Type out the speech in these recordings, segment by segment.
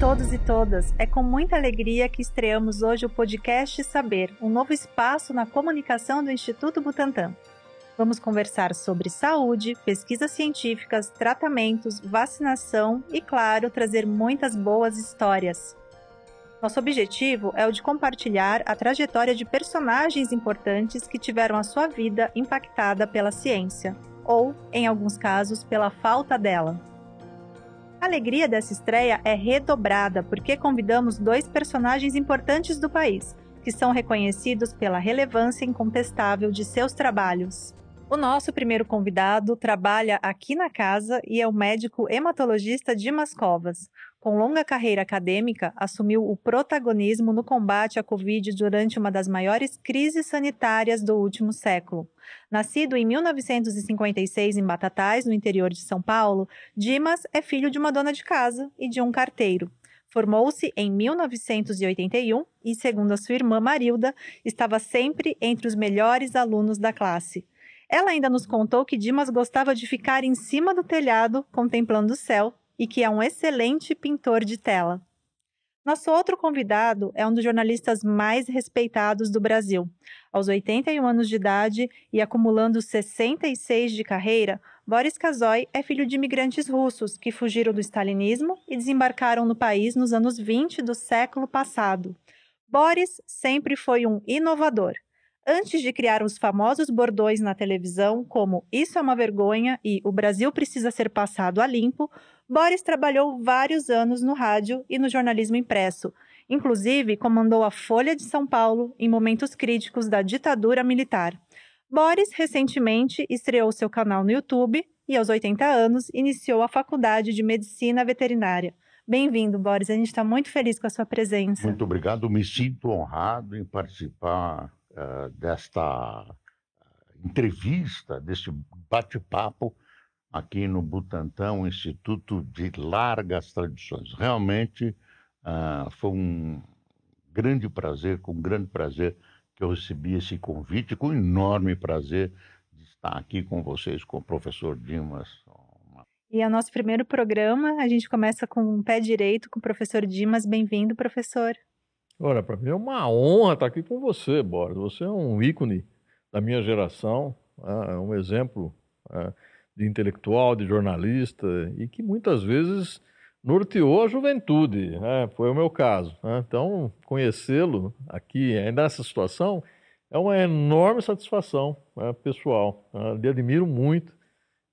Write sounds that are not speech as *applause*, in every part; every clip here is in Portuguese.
todos e todas! É com muita alegria que estreamos hoje o podcast Saber, um novo espaço na comunicação do Instituto Butantan. Vamos conversar sobre saúde, pesquisas científicas, tratamentos, vacinação e, claro, trazer muitas boas histórias. Nosso objetivo é o de compartilhar a trajetória de personagens importantes que tiveram a sua vida impactada pela ciência, ou, em alguns casos, pela falta dela. A alegria dessa estreia é redobrada porque convidamos dois personagens importantes do país, que são reconhecidos pela relevância incontestável de seus trabalhos. O nosso primeiro convidado trabalha aqui na casa e é o médico hematologista Dimas Covas. Com longa carreira acadêmica, assumiu o protagonismo no combate à Covid durante uma das maiores crises sanitárias do último século. Nascido em 1956 em Batatais, no interior de São Paulo, Dimas é filho de uma dona de casa e de um carteiro. Formou-se em 1981 e, segundo a sua irmã Marilda, estava sempre entre os melhores alunos da classe. Ela ainda nos contou que Dimas gostava de ficar em cima do telhado contemplando o céu e que é um excelente pintor de tela. Nosso outro convidado é um dos jornalistas mais respeitados do Brasil. Aos 81 anos de idade e acumulando 66 de carreira, Boris Kazoy é filho de imigrantes russos que fugiram do stalinismo e desembarcaram no país nos anos 20 do século passado. Boris sempre foi um inovador antes de criar os famosos bordões na televisão, como Isso é uma vergonha e O Brasil precisa ser passado a limpo, Boris trabalhou vários anos no rádio e no jornalismo impresso. Inclusive, comandou a Folha de São Paulo em momentos críticos da ditadura militar. Boris recentemente estreou seu canal no YouTube e, aos 80 anos, iniciou a Faculdade de Medicina Veterinária. Bem-vindo, Boris. A gente está muito feliz com a sua presença. Muito obrigado. Me sinto honrado em participar uh, desta uh, entrevista, deste bate-papo aqui no Butantan, um instituto de largas tradições. Realmente uh, foi um grande prazer, com grande prazer que eu recebi esse convite, com enorme prazer de estar aqui com vocês, com o professor Dimas. E é o nosso primeiro programa, a gente começa com o um pé direito com o professor Dimas. Bem-vindo, professor. Olha, para mim é uma honra estar aqui com você, Boris. Você é um ícone da minha geração, é um exemplo é, de intelectual, de jornalista e que muitas vezes norteou a juventude. Né? Foi o meu caso. Né? Então, conhecê-lo aqui, ainda nessa situação, é uma enorme satisfação né, pessoal. Né? Lhe admiro muito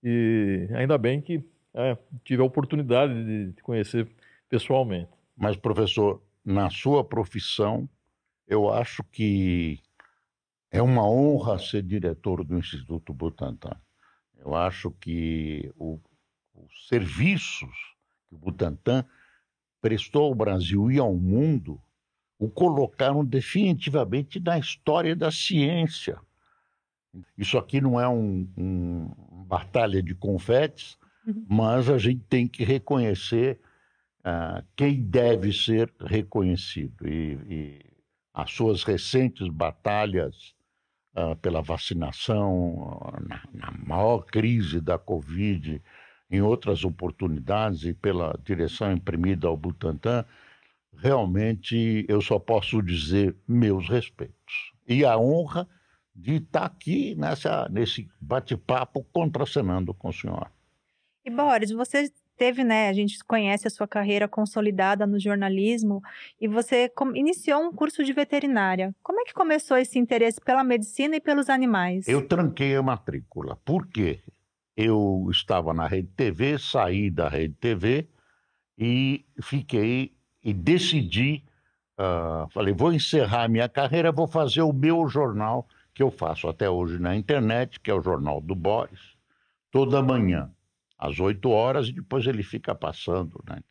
e ainda bem que é, tive a oportunidade de te conhecer pessoalmente. Mas, professor, na sua profissão, eu acho que é uma honra ser diretor do Instituto Butantan. Eu acho que o, os serviços que o Butantan prestou ao Brasil e ao mundo o colocaram definitivamente na história da ciência. Isso aqui não é um, um batalha de confetes, uhum. mas a gente tem que reconhecer uh, quem deve ser reconhecido. E, e as suas recentes batalhas uh, pela vacinação, na, na, maior crise da Covid, em outras oportunidades e pela direção imprimida ao Butantan, realmente eu só posso dizer meus respeitos. E a honra de estar aqui nessa, nesse bate-papo contracenando com o senhor. E Boris, você teve, né, a gente conhece a sua carreira consolidada no jornalismo e você iniciou um curso de veterinária. Como é que começou esse interesse pela medicina e pelos animais? Eu tranquei a matrícula. Por quê? Eu estava na Rede TV, saí da Rede TV e fiquei e decidi, uh, falei, vou encerrar minha carreira, vou fazer o meu jornal que eu faço até hoje na internet, que é o Jornal do Boris, toda manhã às 8 horas, e depois ele fica passando. Né?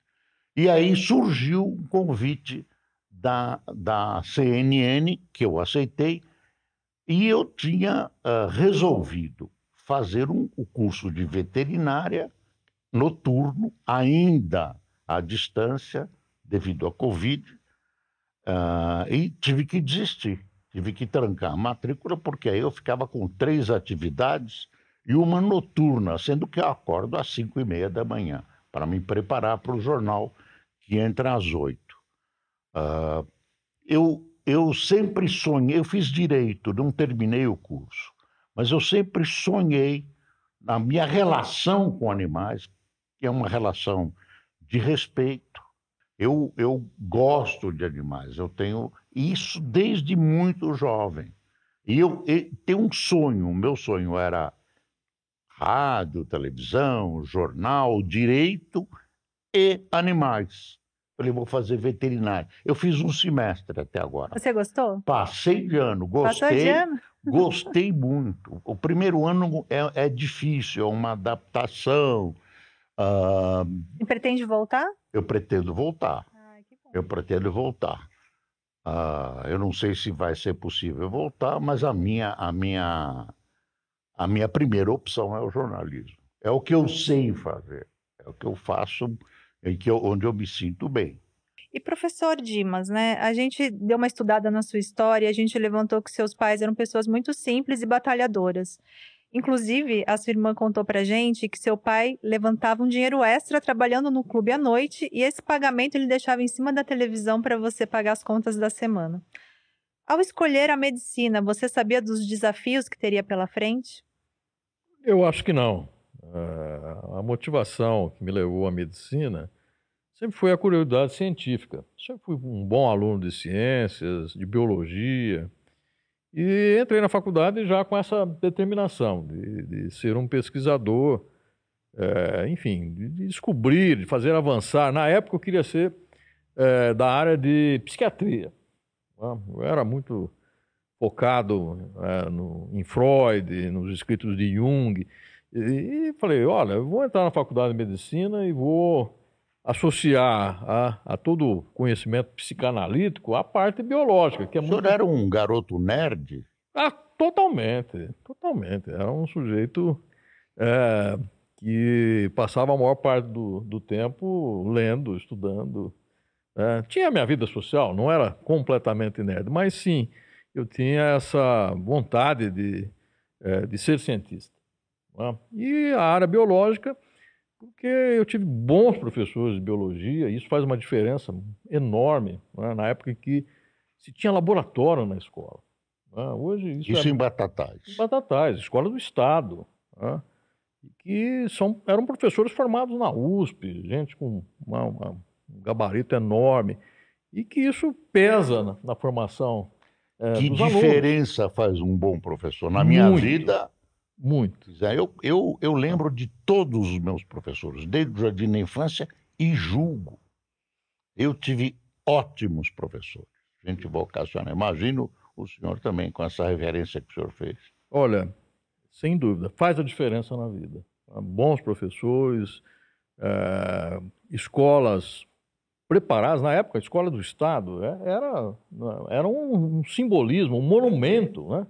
E aí surgiu um convite da, da CNN, que eu aceitei, e eu tinha uh, resolvido fazer um, o curso de veterinária noturno, ainda à distância, devido à Covid, uh, e tive que desistir. Tive que trancar a matrícula, porque aí eu ficava com três atividades e uma noturna, sendo que eu acordo às cinco e meia da manhã, para me preparar para o jornal que entra às oito. Uh, eu, eu sempre sonhei, eu fiz direito, não terminei o curso, mas eu sempre sonhei na minha relação com animais, que é uma relação de respeito. Eu, eu gosto de animais, eu tenho isso desde muito jovem. E eu, eu tenho um sonho, o meu sonho era rádio, televisão, jornal, direito e animais. Falei, vou fazer veterinário. Eu fiz um semestre até agora. Você gostou? Passei de ano, gostei. Passou de ano? *laughs* Gostei muito. O primeiro ano é, é difícil, é uma adaptação. Uh... E pretende voltar? Eu pretendo voltar. Ai, eu pretendo voltar. Uh, eu não sei se vai ser possível voltar, mas a minha, a minha, a minha primeira opção é o jornalismo. É o que eu sei fazer, é o que eu faço eu, onde eu me sinto bem. E professor Dimas, né? A gente deu uma estudada na sua história, a gente levantou que seus pais eram pessoas muito simples e batalhadoras. Inclusive, a sua irmã contou pra gente que seu pai levantava um dinheiro extra trabalhando no clube à noite e esse pagamento ele deixava em cima da televisão para você pagar as contas da semana. Ao escolher a medicina, você sabia dos desafios que teria pela frente? Eu acho que não. Uh, a motivação que me levou à medicina sempre foi a curiosidade científica. Sempre fui um bom aluno de ciências, de biologia. E entrei na faculdade já com essa determinação de, de ser um pesquisador, é, enfim, de, descobrir, de fazer avançar. Na época eu queria ser é, da área de psiquiatria. Né? Eu era muito focado é, no, em Freud, nos escritos de Jung. E, e falei, olha, eu vou entrar na faculdade de medicina e vou associar a, a todo conhecimento psicanalítico a parte biológica, que é o senhor era um garoto nerd? Ah, totalmente, totalmente. Era um sujeito é, que passava a maior parte do, do tempo lendo, estudando. É, tinha minha vida social, não era completamente nerd, mas sim, eu tinha essa vontade de, é, de ser cientista. É? E a área biológica porque eu tive bons professores de biologia, e isso faz uma diferença enorme né? na época em que se tinha laboratório na escola. Né? Hoje isso, isso é... em Batatais. Em Batatais, escola do Estado. Que são, eram professores formados na USP, gente com uma, uma, um gabarito enorme, e que isso pesa na, na formação. É, que diferença alunos. faz um bom professor? Na minha Muito. vida, muito. Eu, eu, eu lembro de todos os meus professores, desde o jardim da infância, e julgo. Eu tive ótimos professores, gente vocacional. Imagino o senhor também, com essa reverência que o senhor fez. Olha, sem dúvida, faz a diferença na vida. Bons professores, é, escolas preparadas, na época, a escola do Estado é, era, era um, um simbolismo, um monumento, né?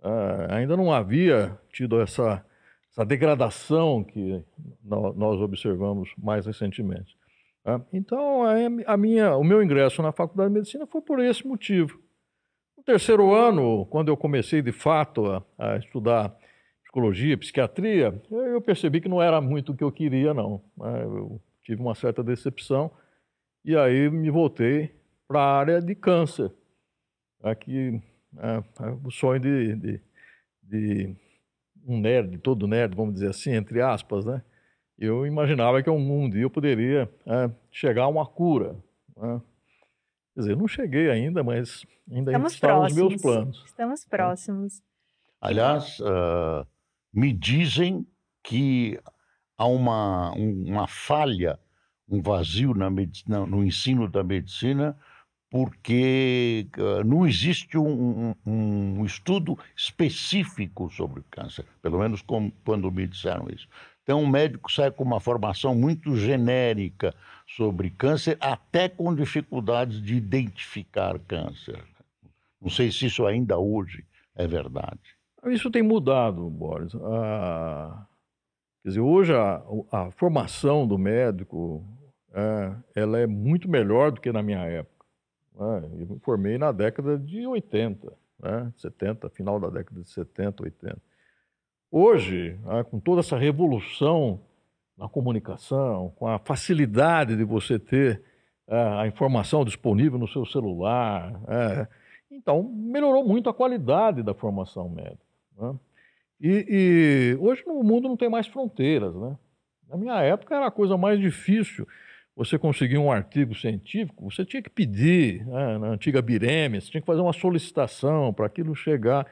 Uh, ainda não havia tido essa, essa degradação que nós observamos mais recentemente. Uh, então, a, minha, o meu ingresso na Faculdade de Medicina foi por esse motivo. No terceiro ano, quando eu comecei de fato a, a estudar psicologia, psiquiatria, eu percebi que não era muito o que eu queria, não. Né? Eu tive uma certa decepção e aí me voltei para a área de câncer. Aqui é, é, o sonho de, de, de, um nerd, todo nerd, vamos dizer assim, entre aspas, né? Eu imaginava que um mundo eu poderia é, chegar a uma cura. Né? Quer dizer, não cheguei ainda, mas ainda Estamos está próximos. nos meus planos. Estamos próximos. Aliás, uh, me dizem que há uma, uma falha, um vazio na medicina, no ensino da medicina porque uh, não existe um, um, um, estudo específico sobre câncer, pelo menos com, quando me disseram isso. Então, o médico sai com uma formação muito genérica sobre câncer, até com dificuldades de identificar câncer. Não sei se isso ainda hoje é verdade. Isso tem mudado, Boris. Ah, quer dizer, hoje a, a formação do médico é, ela é muito melhor do que na minha época. Né? Eu me formei na década de 80, né? 70, final da década de 70, 80. Hoje, né, com toda essa revolução na comunicação, com a facilidade de você ter é, a informação disponível no seu celular. É. Então, melhorou muito a qualidade da formação médica. Né? E, e, hoje o mundo não tem mais fronteiras. Né? Na minha época era a coisa mais difícil você conseguir um artigo científico, você tinha que pedir, né, na antiga Bireme, você tinha que fazer uma solicitação para aquilo chegar.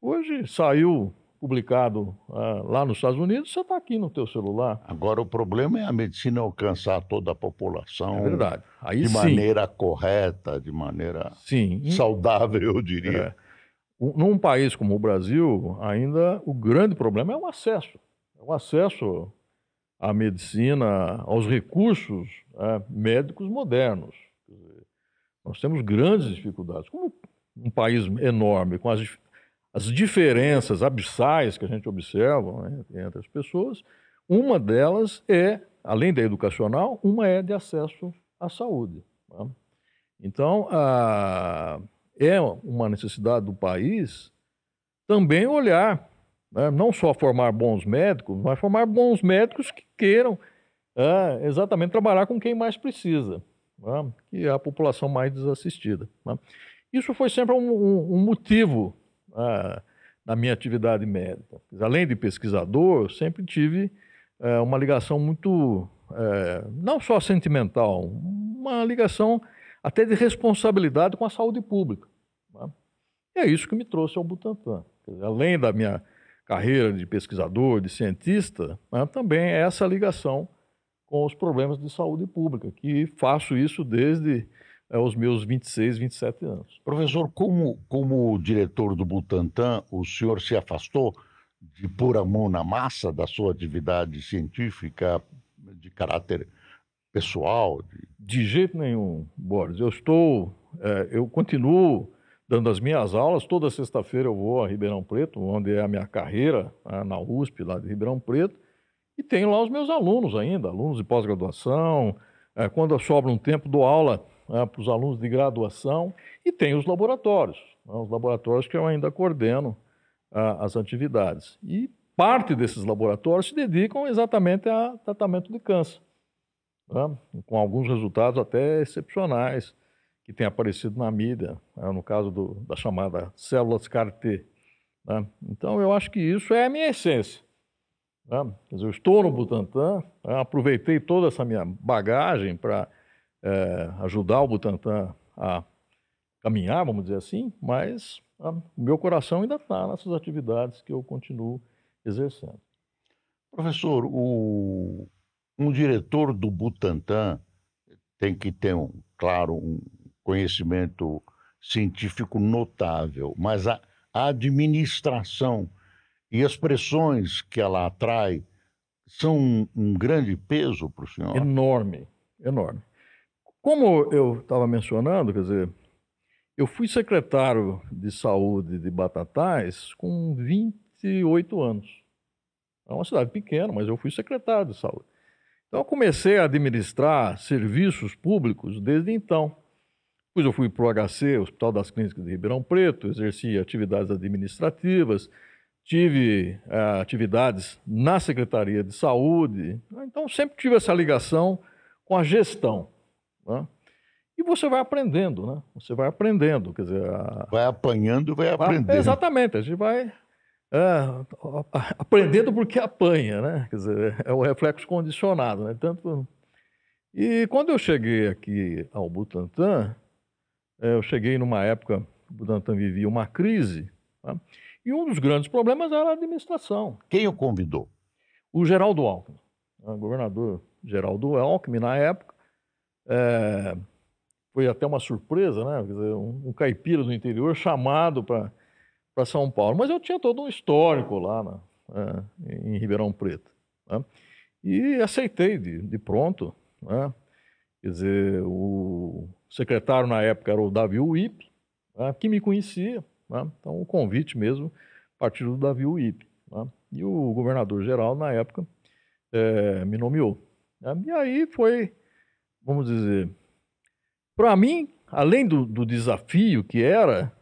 Hoje saiu publicado uh, lá nos Estados Unidos, você está aqui no teu celular. Agora o problema é a medicina alcançar toda a população. É verdade. Aí, de sim. maneira correta, de maneira sim. saudável, eu diria. É. Num país como o Brasil, ainda o grande problema é o acesso. É o acesso à medicina, aos recursos é, médicos modernos. Nós temos grandes dificuldades. Como um país enorme, com as as diferenças abissais que a gente observa né, entre as pessoas, uma delas é, além da educacional, uma é de acesso à saúde. Né? Então, a, é uma necessidade do país também olhar, né, não só formar bons médicos, mas formar bons médicos que queiram é, exatamente trabalhar com quem mais precisa, né, que é a população mais desassistida. Né? Isso foi sempre um, um, um motivo ah, na minha atividade médica. Além de pesquisador, eu sempre tive é, uma ligação muito, é, não só sentimental, uma ligação até de responsabilidade com a saúde pública. Né? E é isso que me trouxe ao Butantan. Dizer, além da minha carreira de pesquisador, de cientista, né, também é essa ligação com os problemas de saúde pública, que faço isso desde é, meus 26, 27 anos. Professor, como, como diretor do Butantan, o senhor se afastou de pôr a mão na massa da sua atividade científica de caráter pessoal? De, de jeito nenhum, Boris. Eu estou, é, eu continuo dando as minhas aulas. Toda sexta-feira eu vou a Ribeirão Preto, onde é a minha carreira, né, na USP, lá de Ribeirão Preto, e tenho lá os meus alunos ainda, alunos de pós-graduação. É, quando eu sobro um tempo, dou aula né, para os alunos de graduação, e tem os laboratórios, né, os laboratórios que eu ainda coordeno as atividades. E parte desses laboratórios se dedicam exatamente a tratamento de câncer, com alguns resultados até excepcionais que têm aparecido na mídia, né, no caso do, da chamada células CAR-T. Né. Então, eu acho que isso é a minha essência. Né. Dizer, eu estou no Butantan, né, aproveitei toda essa minha bagagem para é, ajudar o Butantan a caminhar, vamos dizer assim, mas a, o meu coração ainda está nessas atividades que eu continuo exercendo. Professor, o, um diretor do Butantan tem que ter, um, claro, um conhecimento científico notável, mas a, administração e as pressões que ela atrai são um, um grande peso para o senhor? Enorme, enorme. Como eu estava mencionando, quer dizer, eu fui secretário de saúde de Batatais com 28 anos. É uma cidade pequena, mas eu fui secretário de saúde. Então, eu comecei a administrar serviços públicos desde então. Depois eu fui para o HC, Hospital das Clínicas de Ribeirão Preto, exerci atividades administrativas, tive uh, atividades na Secretaria de Saúde. Então, sempre tive essa ligação com a gestão. Né? E você vai aprendendo, né? Você vai aprendendo, quer dizer... A... Vai apanhando vai aprendendo. Exatamente, a gente vai é, aprendendo porque apanha, né? Quer dizer, é o reflexo condicionado, né? Tanto... E quando eu cheguei aqui ao Butantan, eu cheguei numa época, o Butantan vivia uma crise, tá? e um dos grandes problemas era a administração. Quem o convidou? O Geraldo Alckmin, o governador Geraldo Alckmin, na época, é, foi até uma surpresa, né? Dizer, um, um, caipira do interior chamado para São Paulo. Mas eu tinha todo um histórico lá na, é, em Ribeirão Preto. Né? E aceitei de, de pronto. Né? Quer dizer, o secretário na época era o Davi Uip, né? que me conhecia. Né? Então, o convite mesmo partiu do Davi Uip. Né? E o governador geral, na época, é, me nomeou. Né? E aí foi vamos dizer, para mim, além do, do, desafio que era,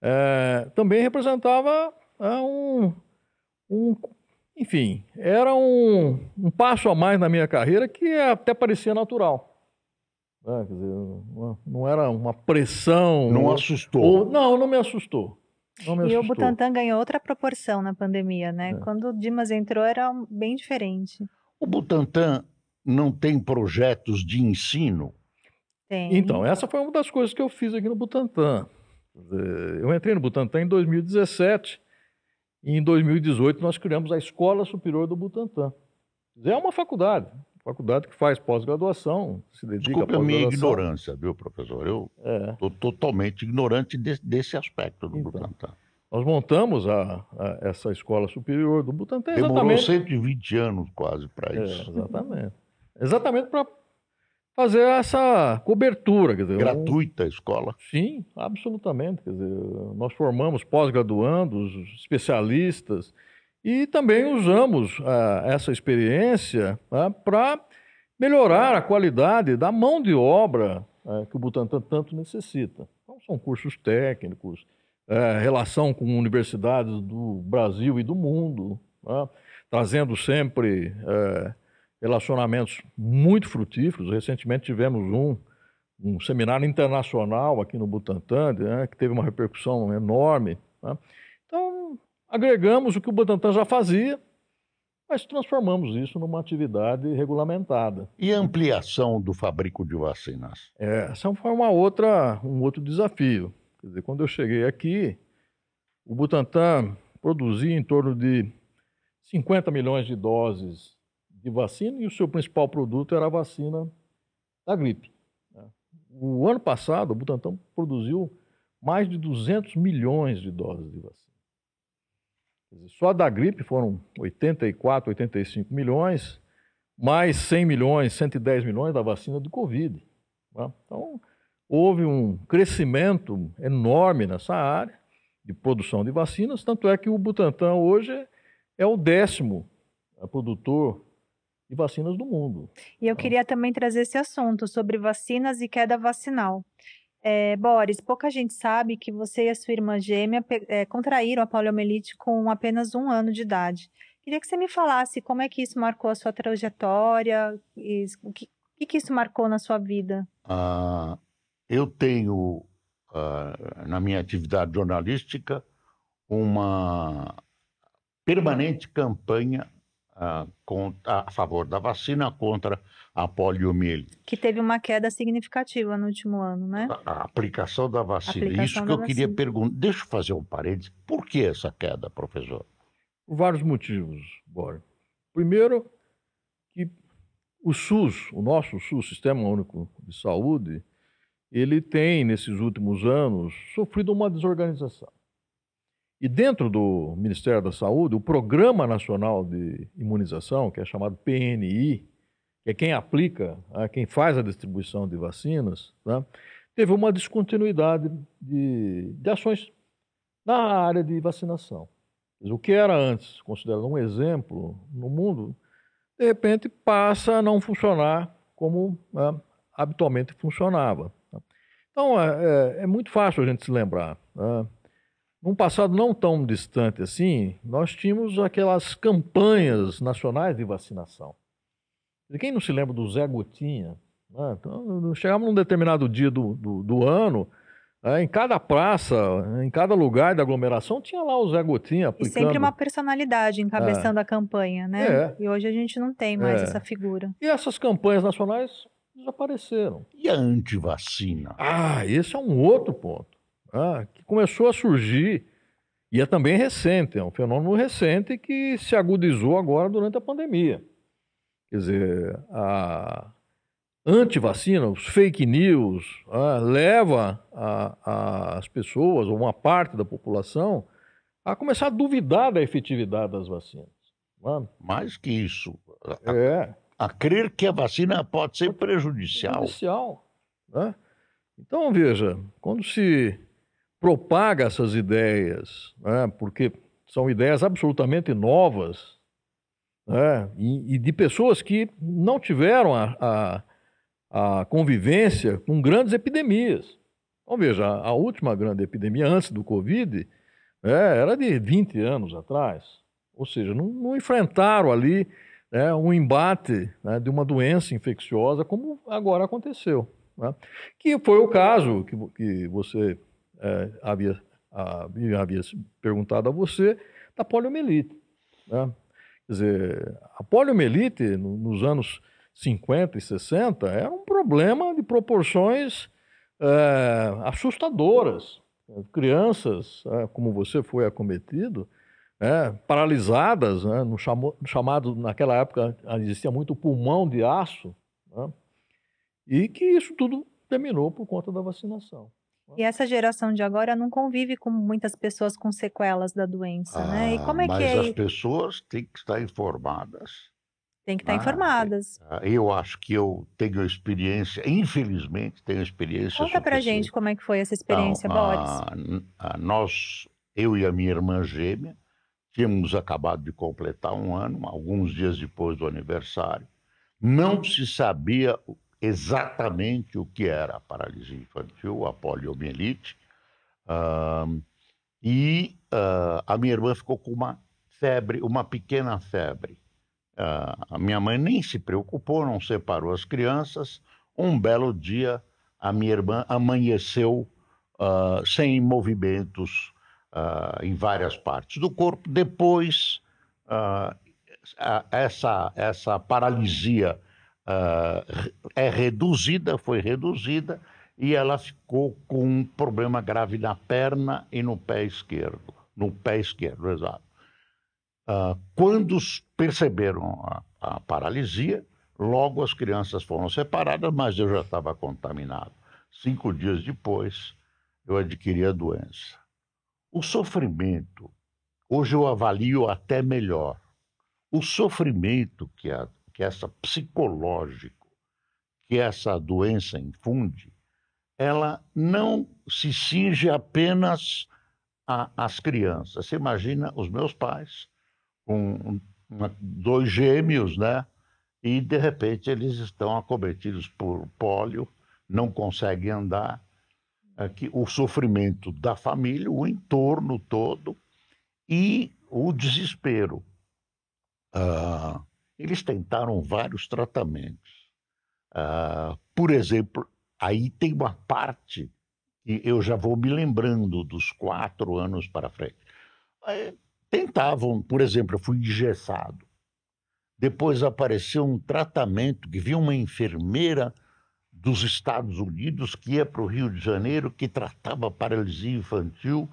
é, também representava é, um, um, enfim, era um, um passo a mais na minha carreira que até parecia natural. Né? Quer dizer, não era uma pressão. Não ou, assustou. Ou, não, não me assustou. Não me e assustou. o Butantan ganhou outra proporção na pandemia, né? É. Quando o Dimas entrou era bem diferente. O Butantan não tem projetos de ensino? Tem. Então, essa foi uma das coisas que eu fiz aqui no Butantan. Eu entrei no Butantan em 2017 e em 2018 nós criamos a Escola Superior do Butantan. É uma faculdade, faculdade que faz pós-graduação, se dedica Desculpe a minha ignorância, viu, professor? Eu É. estou totalmente ignorante desse, desse aspecto do Então. Butantan. Nós montamos a- a- essa Escola Superior do Butantan Demorou exatamente... 120 anos quase para É, isso. exatamente. Exatamente para fazer essa cobertura. Quer dizer, um- Gratuita a escola. Sim, absolutamente. Quer dizer, nós formamos pós-graduandos, especialistas, e também usamos ah, essa experiência para melhorar a qualidade da mão de obra ah, que o Butantan tanto necessita. Então, são cursos técnicos, eh, relação com universidades do Brasil e do mundo, né, trazendo sempre eh, relacionamentos muito frutíferos. Recentemente tivemos um um seminário internacional aqui no Butantan, né, que teve uma repercussão enorme. né. Então, agregamos o que o Butantan já fazia, mas transformamos isso numa atividade regulamentada. E a ampliação do fabrico de vacinas? É, essa foi uma outra, um outro desafio. Quer dizer, quando eu cheguei aqui, o Butantan produzia em torno de 50 milhões de doses de vacina e o seu principal produto era a vacina da gripe. né. O ano passado, o Butantan produziu mais de 200 milhões de doses de vacina. Só da gripe foram 84, 85 milhões, mais 100 milhões, 110 milhões da vacina do Covid. né? Então, houve um crescimento enorme nessa área de produção de vacinas, tanto é que o Butantan hoje é o décimo eh, produtor de vacinas do mundo. E eu queria também trazer esse assunto sobre vacinas e queda vacinal. É, Boris, pouca gente sabe que você e a sua irmã gêmea é, contraíram a poliomielite com apenas um ano de idade. Queria que você me falasse como é que isso marcou a sua trajetória, e o que, o que que isso marcou na sua vida. Ah, eu tenho, ah, na minha atividade jornalística, uma permanente campanha ah, con- a favor da vacina contra a poliomielite. Que teve uma queda significativa no último ano, né? A, a aplicação da vacina. Aplicação Isso que da eu queria vacina. perguntar. Deixa eu fazer um parênteses. Por que essa queda, professor? Por vários motivos, Bora. Primeiro, que o SUS, o nosso SUS, Sistema Único de Saúde, ele tem, nesses últimos anos, sofrido uma desorganização. E dentro do Ministério da Saúde, o Programa Nacional de Imunização, que é chamado PNI, que é quem aplica, ah, quem faz a distribuição de vacinas, né, teve uma descontinuidade de, de ações na área de vacinação. O que era antes considerado um exemplo no mundo, de repente passa a não funcionar como né, habitualmente funcionava. né. Então, é, é- é muito fácil a gente se lembrar. né. Num passado não tão distante assim, nós tínhamos aquelas campanhas nacionais de vacinação. E Quem não se lembra do Zé Gotinha? né? Então, chegava num determinado dia do, do, do ano, né, em cada praça, em cada lugar da aglomeração, tinha lá o Zé Gotinha E aplicando. sempre uma personalidade encabeçando a campanha, né? É. E hoje a gente não tem mais É. essa figura. E essas campanhas nacionais desapareceram. E a antivacina? Ah, esse é um outro ponto. Ah, que começou a surgir, e é também recente, é um fenômeno recente que se agudizou agora durante a pandemia. Quer dizer, a antivacina, os fake news, ah, leva a- a- as pessoas, ou uma parte da população, a começar a duvidar da efetividade das vacinas. não é? Mais que isso, a, É. a crer que a vacina pode ser prejudicial. Prejudicial, né? Então, veja, quando se propaga essas ideias, né, porque são ideias absolutamente novas, né, e, e de pessoas que não tiveram a, a, a convivência com grandes epidemias. Então, veja, a, última grande epidemia antes do Covid né, era de 20 anos atrás. Ou seja, não, não enfrentaram ali né, um embate né, de uma doença infecciosa como agora aconteceu. né? que foi o caso que, que você é, havia, havia, havia perguntado a você da poliomielite. Né? Quer dizer, a poliomielite, nos anos 50 e 60, era um problema de proporções é, assustadoras. Crianças, é, como você foi acometido, é, paralisadas, né, no chamo, chamado, naquela época existia muito pulmão de aço, né, e que isso tudo terminou por conta da vacinação. E essa geração de agora não convive com muitas pessoas com sequelas da doença, ah, né? E como é mas que é? As pessoas têm que estar informadas. Tem que estar ah, informadas. Eu acho que eu tenho experiência, infelizmente tenho experiência. Conta pra gente como é que foi essa experiência, então, Boris. A, a, nós, eu e a minha irmã gêmea, tínhamos acabado de completar um ano, alguns dias depois do aniversário. Não se sabia exatamente o que era a paralisia infantil, a poliomielite. Uh, e uh, a minha irmã ficou com uma febre, uma pequena febre. Uh, a minha mãe nem se preocupou, não separou as crianças. Um belo dia, a minha irmã amanheceu sem movimentos em várias partes do corpo. Depois, essa, essa paralisia uh, é reduzida, foi reduzida, e ela ficou com um problema grave na perna e no pé esquerdo. No pé esquerdo, exato. Uh, quando perceberam a, a paralisia, logo as crianças foram separadas, mas eu já estava contaminado. Cinco dias depois, eu adquiri a doença. O sofrimento, hoje eu avalio até melhor. O sofrimento que a que essa psicológico que essa doença infunde, ela não se cinge apenas às crianças. Você imagina os meus pais com dois gêmeos, né? E de repente eles estão acometidos por pólio, não conseguem andar. É o sofrimento da família, o entorno todo e o desespero. Ah, eles tentaram vários tratamentos. Uh, por exemplo, aí tem uma parte que eu já vou me lembrando dos quatro anos para frente. tentavam, por exemplo, eu fui engessado. Depois apareceu um tratamento que viu uma enfermeira dos Estados Unidos que ia para o Rio de Janeiro, que tratava paralisia infantil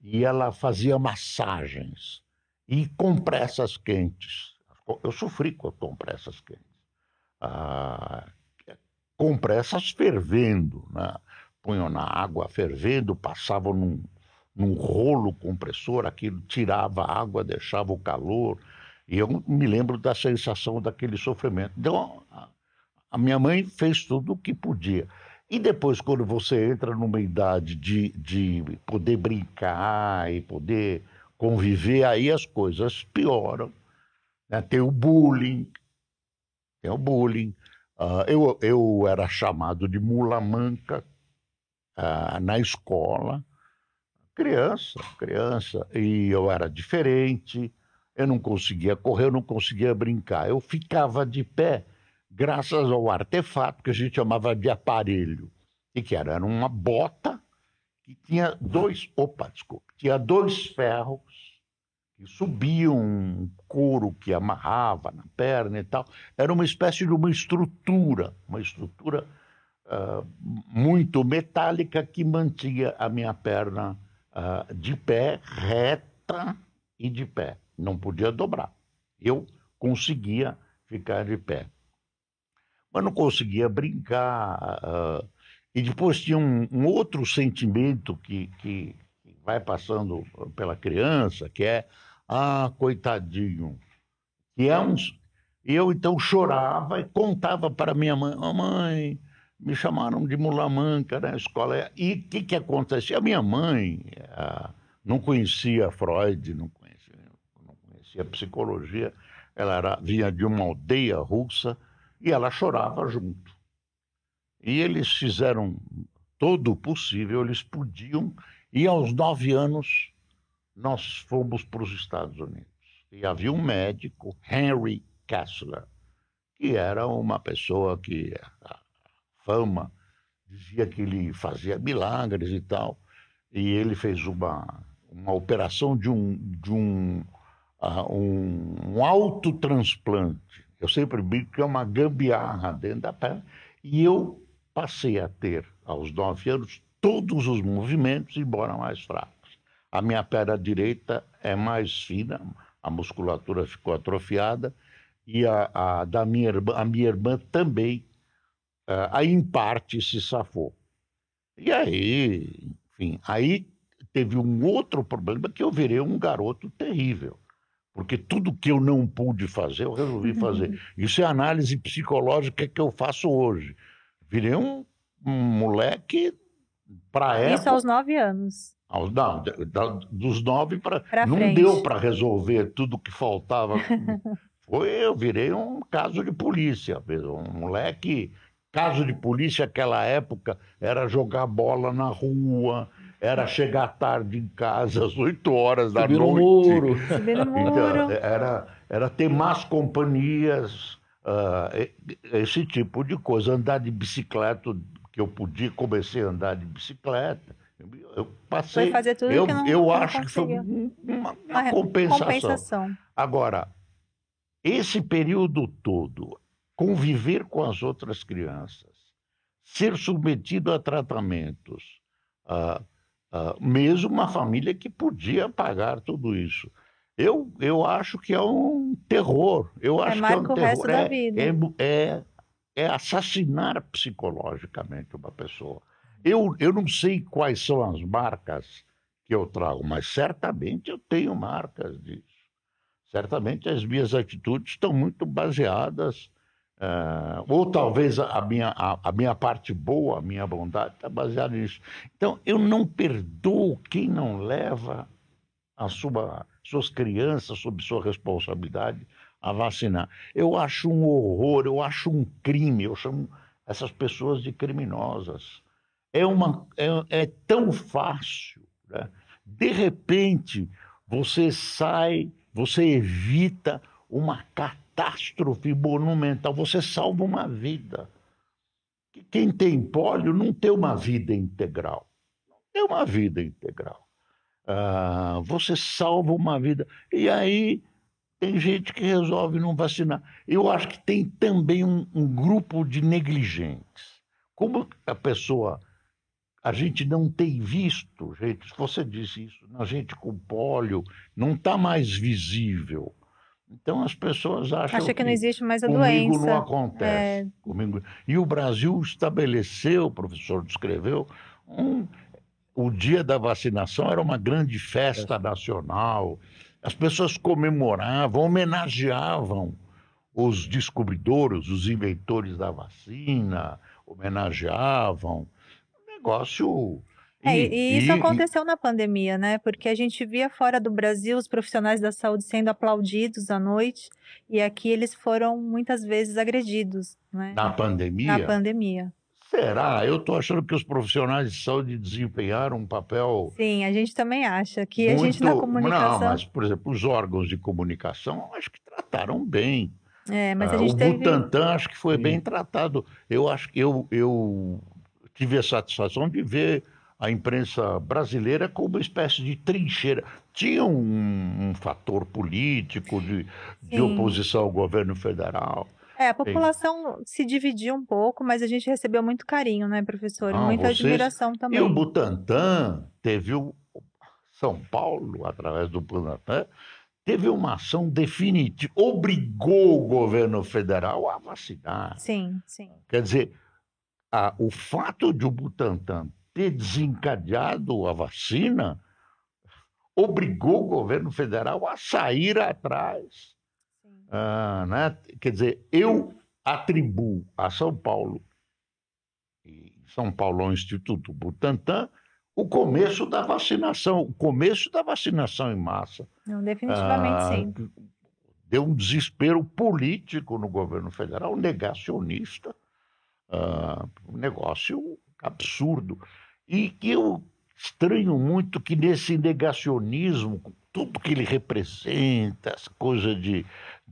e ela fazia massagens e compressas quentes eu sofri com compressas quentes. Ah, compressas fervendo, né? punham na água fervendo, passavam num, num rolo compressor, aquilo tirava a água, deixava o calor. E eu me lembro da sensação daquele sofrimento. Então, a minha mãe fez tudo o que podia. E depois, quando você entra numa idade de, de poder brincar e poder conviver, aí as coisas pioram. Né? Tem o bullying, tem o bullying. Uh, eu, eu era chamado de mula manca uh, na escola, criança, criança, e eu era diferente, eu não conseguia correr, eu não conseguia brincar. Eu ficava de pé graças ao artefato que a gente chamava de aparelho, e que era, era uma bota que tinha dois, opa, desculpa, tinha dois ferros que subia um couro que amarrava na perna e tal. Era uma espécie de uma estrutura, uma estrutura uh, muito metálica que mantinha a minha perna uh, de pé, reta e de pé. Não podia dobrar. Eu conseguia ficar de pé. Mas não conseguia brincar. Uh, e depois tinha um, um outro sentimento que, que vai passando pela criança, que é ah, coitadinho. E é uns... eu então chorava e contava para minha mãe: oh, mãe, me chamaram de mulamanca na escola. E o que, que acontecia? A minha mãe ah, não conhecia Freud, não conhecia, não conhecia psicologia. Ela era, vinha de uma aldeia russa e ela chorava junto. E eles fizeram todo o possível, eles podiam. E aos nove anos, nós fomos para os Estados Unidos. E havia um médico, Henry Kessler, que era uma pessoa que a fama dizia que ele fazia milagres e tal. E ele fez uma, uma operação de um, de um, uh, um, um autotransplante. Eu sempre brinco que é uma gambiarra dentro da perna. E eu passei a ter, aos nove anos, todos os movimentos, embora mais fracos. A minha perna direita é mais fina, a musculatura ficou atrofiada, e a, a da minha irmã, a minha irmã também, uh, aí em parte se safou. E aí, enfim, aí teve um outro problema que eu virei um garoto terrível. Porque tudo que eu não pude fazer, eu resolvi fazer. Isso é análise psicológica que eu faço hoje. Virei um, um moleque para época. Isso aos nove anos. Não, dos nove para. Não frente. deu para resolver tudo que faltava. *laughs* Foi, eu virei um caso de polícia, um moleque. Caso de polícia, naquela época, era jogar bola na rua, era chegar tarde em casa, às 8 horas da Subir noite. Muro. *laughs* Subir no muro. Então, era, era ter más companhias, uh, esse tipo de coisa. Andar de bicicleta, que eu podia, comecei a andar de bicicleta. Eu passei. Foi fazer tudo eu, que não, eu não acho que foi uma, uma, uma compensação. compensação. Agora, esse período todo, conviver com as outras crianças, ser submetido a tratamentos, mesmo uma família que podia pagar tudo isso. Eu, eu acho que é um terror. Eu é acho que é um terror. O resto é, da vida. É, é, é assassinar psicologicamente uma pessoa. Eu, eu não sei quais são as marcas que eu trago, mas certamente eu tenho marcas disso. Certamente as minhas atitudes estão muito baseadas, uh, ou talvez a minha, a, a, minha parte boa, a minha bondade está baseada nisso. Então, eu não perdoo quem não leva as sua, suas crianças sob sua responsabilidade a vacinar. Eu acho um horror, eu acho um crime, eu chamo essas pessoas de criminosas. É, uma, é, é tão fácil. Né? De repente, você sai, você evita uma catástrofe monumental, você salva uma vida. Quem tem pólio não tem uma vida integral. Não tem uma vida integral. Ah, você salva uma vida. E aí tem gente que resolve não vacinar. Eu acho que tem também um, um grupo de negligentes. Como a pessoa, a gente não tem visto, gente, você disse isso, a gente com pólio não está mais visível. Então as pessoas acham Acha que, que não existe mais a comigo doença. não acontece. É... Comigo... E o Brasil estabeleceu, o professor descreveu, um... o dia da vacinação era uma grande festa é. nacional. As pessoas comemoravam, homenageavam os descobridores, os inventores da vacina, homenageavam. Negócio. É, e, e, isso e, aconteceu e... na pandemia, né? Porque a gente via fora do Brasil os profissionais da saúde sendo aplaudidos à noite, e aqui eles foram muitas vezes agredidos, né? Na pandemia? Na pandemia. Será? Eu estou achando que os profissionais de saúde desempenharam um papel. Sim, a gente também acha que muito... a gente na comunicação. Não, mas, por exemplo, os órgãos de comunicação acho que trataram bem. É, mas a gente o teve... Butantan acho que foi Sim. bem tratado. Eu acho que eu, eu tive a satisfação de ver a imprensa brasileira como uma espécie de trincheira. Tinha um, um fator político de, de oposição ao governo federal. É, a população Sim. se dividiu um pouco, mas a gente recebeu muito carinho, né, professor? Ah, muita vocês... admiração também. E o Butantan teve o São Paulo, através do Butantan, teve uma ação definitiva, obrigou o governo federal a vacinar. Sim, sim. Quer dizer, a, o fato de o Butantan ter desencadeado a vacina obrigou o governo federal a sair atrás ah, né? Quer dizer, eu atribuo a São Paulo, e São Paulo é Instituto Butantan, o começo da vacinação, o começo da vacinação em massa. Não, definitivamente ah, sim. Deu um desespero político no governo federal, negacionista, ah, um negócio absurdo. E que eu estranho muito que nesse negacionismo, tudo que ele representa, essa coisa de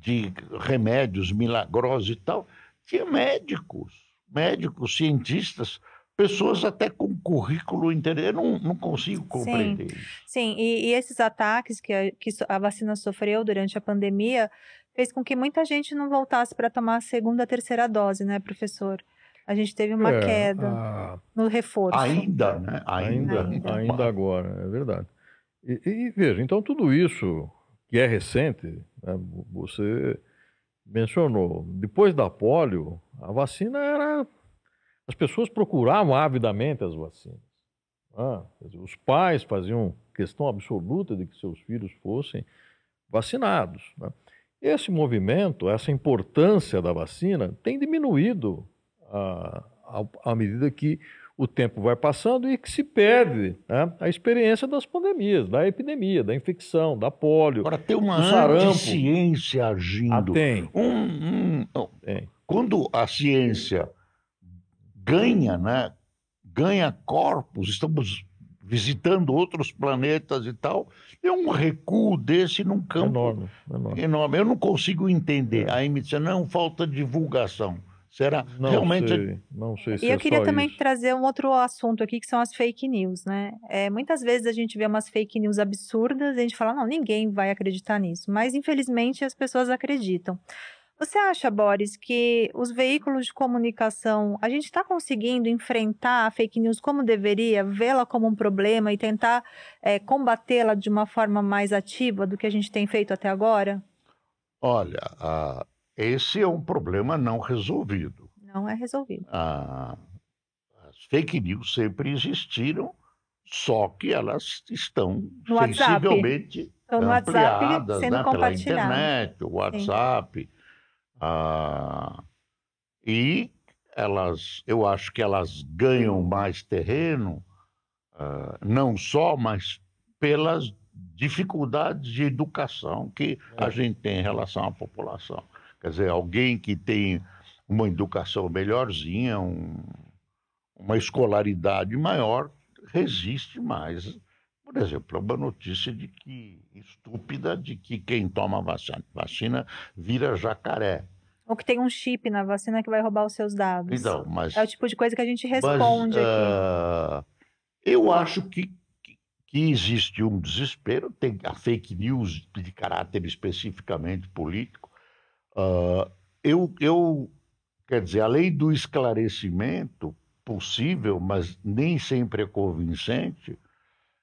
de remédios milagrosos e tal, tinha médicos, médicos, cientistas pessoas até com currículo. Eu não, não consigo compreender. Sim, sim. E, e, esses ataques que a, que a vacina sofreu durante a pandemia fez com que muita gente não voltasse para tomar a segunda, terceira dose, né, professor? A gente teve uma é, queda a... no reforço. Ainda, né? Ainda, ainda, ainda agora, é verdade. E, e, veja, então tudo isso que é recente, né, você mencionou, depois da polio, a vacina era. As pessoas procuravam avidamente as vacinas. Ah, os pais faziam questão absoluta de que seus filhos fossem vacinados. Né? Esse movimento, essa importância da vacina tem diminuído à medida que o tempo vai passando e que se perde né, a experiência das pandemias, da epidemia, da infecção, da polio. Agora tem uma ciência agindo. Ah, tem. Um, um, tem. Quando a ciência ganha, né, ganha corpos, estamos visitando outros planetas e tal, é um recuo desse num campo enorme. enorme. enorme. Eu não consigo entender. É. Aí me disseram, não, falta divulgação. Será não realmente. Sei, não sei se E eu é queria também isso. trazer um outro assunto aqui, que são as fake news, né? É, muitas vezes a gente vê umas fake news absurdas e a gente fala, não, ninguém vai acreditar nisso. Mas, infelizmente, as pessoas acreditam. Você acha, Boris, que os veículos de comunicação, a gente está conseguindo enfrentar a fake news como deveria, vê-la como um problema e tentar é, combatê-la de uma forma mais ativa do que a gente tem feito até agora? Olha, a esse é um problema não resolvido. Não é resolvido. Ah, as fake news sempre existiram, só que elas estão no sensivelmente WhatsApp. ampliadas WhatsApp né, pela internet, o WhatsApp. Ah, e elas, eu acho que elas ganham mais terreno, ah, não só, mas pelas dificuldades de educação que a é. gente tem em relação à população. Quer dizer, alguém que tem uma educação melhorzinha, um, uma escolaridade maior, resiste mais. Por exemplo, uma notícia de que estúpida de que quem toma vacina, vacina vira jacaré. Ou que tem um chip na vacina que vai roubar os seus dados. Então, mas, é o tipo de coisa que a gente responde mas, aqui. Uh, eu acho que, que, que, existe um desespero, tem a fake news de caráter especificamente político, Uh, eu, eu, quer dizer, além do esclarecimento possível, mas nem sempre é convincente,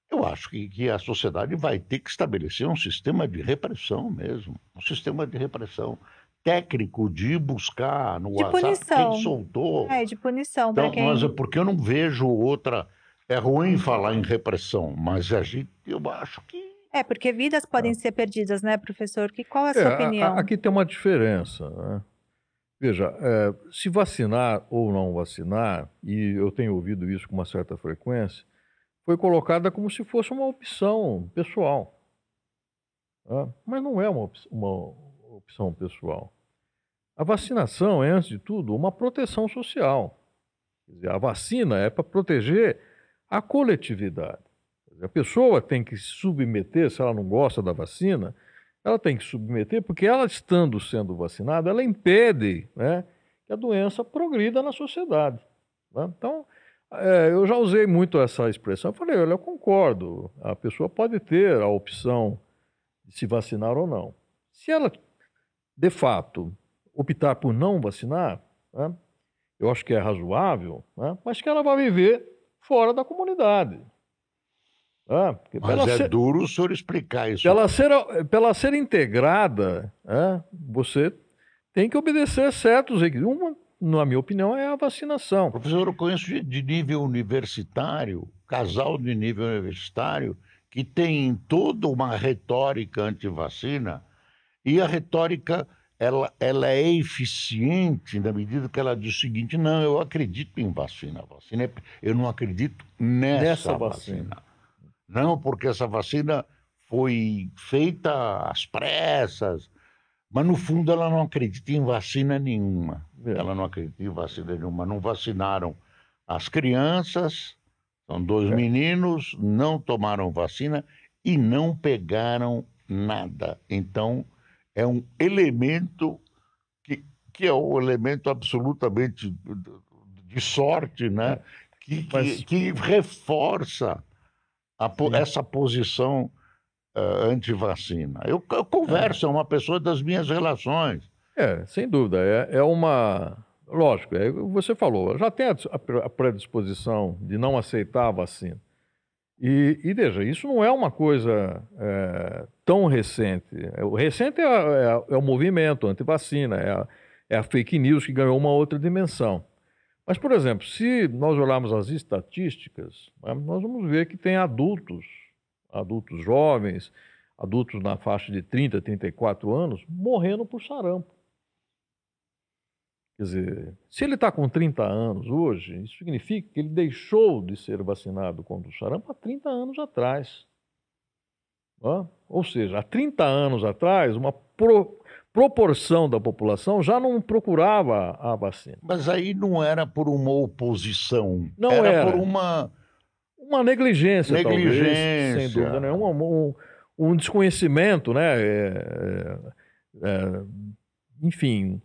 eu acho que, que, a sociedade vai ter que estabelecer um sistema de repressão mesmo, um sistema de repressão técnico de buscar no de WhatsApp punição. quem soltou. É, de punição. Então, quem... mas é porque eu não vejo outra. É ruim falar em repressão, mas a gente, eu acho que é, porque vidas podem é. ser perdidas, né, professor? Que, qual é a sua é, opinião? aqui tem uma diferença. Né? Veja, é, se vacinar ou não vacinar, e eu tenho ouvido isso com uma certa frequência, foi colocada como se fosse uma opção pessoal. Né? Mas não é uma, op uma opção pessoal. A vacinação é, antes de tudo, uma proteção social. Dizer, a vacina é para proteger a coletividade. A pessoa tem que se submeter, se ela não gosta da vacina, ela tem que se submeter, porque ela estando sendo vacinada, ela impede né, que a doença progrida na sociedade. Né? Então, é, eu já usei muito essa expressão. Eu falei, olha, eu concordo, a pessoa pode ter a opção de se vacinar ou não. Se ela, de fato, optar por não vacinar, né, eu acho que é razoável, né, mas que ela vai viver fora da comunidade. Ah, Mas é ser, duro o senhor explicar isso. Pela ser, pela ser integrada, é, você tem que obedecer certos requisitos. Uma, na minha opinião, é a vacinação. Professor, eu conheço de nível universitário, casal de nível universitário, que tem toda uma retórica anti-vacina, e a retórica ela, ela é eficiente na medida que ela diz o seguinte: não, eu acredito em vacina. vacina é, eu não acredito nessa, nessa vacina. vacina. Não, porque essa vacina foi feita às pressas, mas no fundo ela não acredita em vacina nenhuma. É. Ela não acredita em vacina nenhuma. Não vacinaram as crianças, são dois é. meninos, não tomaram vacina e não pegaram nada. Então, é um elemento que, que é um elemento absolutamente de sorte, né? que, Mas- que, que reforça po- essa posição ah, anti-vacina. Eu, eu converso, é uma pessoa das minhas relações. É, sem dúvida. É, é uma. Lógico, é, você falou, já tem a, a predisposição de não aceitar a vacina. E, e veja, isso não é uma coisa é, tão recente. É, O recente é, é- é o movimento anti-vacina, é a, é a fake news que ganhou uma outra dimensão. Mas, por exemplo, se nós olharmos as estatísticas, né, nós vamos ver que tem adultos, adultos jovens, adultos na faixa de 30, 34 anos, morrendo por sarampo. Quer dizer, se ele está com 30 anos hoje, isso significa que ele deixou de ser vacinado contra o sarampo há 30 anos atrás. Ou seja, há 30 anos atrás, uma pro- proporção da população já não procurava a vacina. Mas aí não era por uma oposição, Não era, era. por uma. Uma negligência, Negligência. talvez, sem dúvida nenhuma, um, um desconhecimento, né? É, é, é, enfim,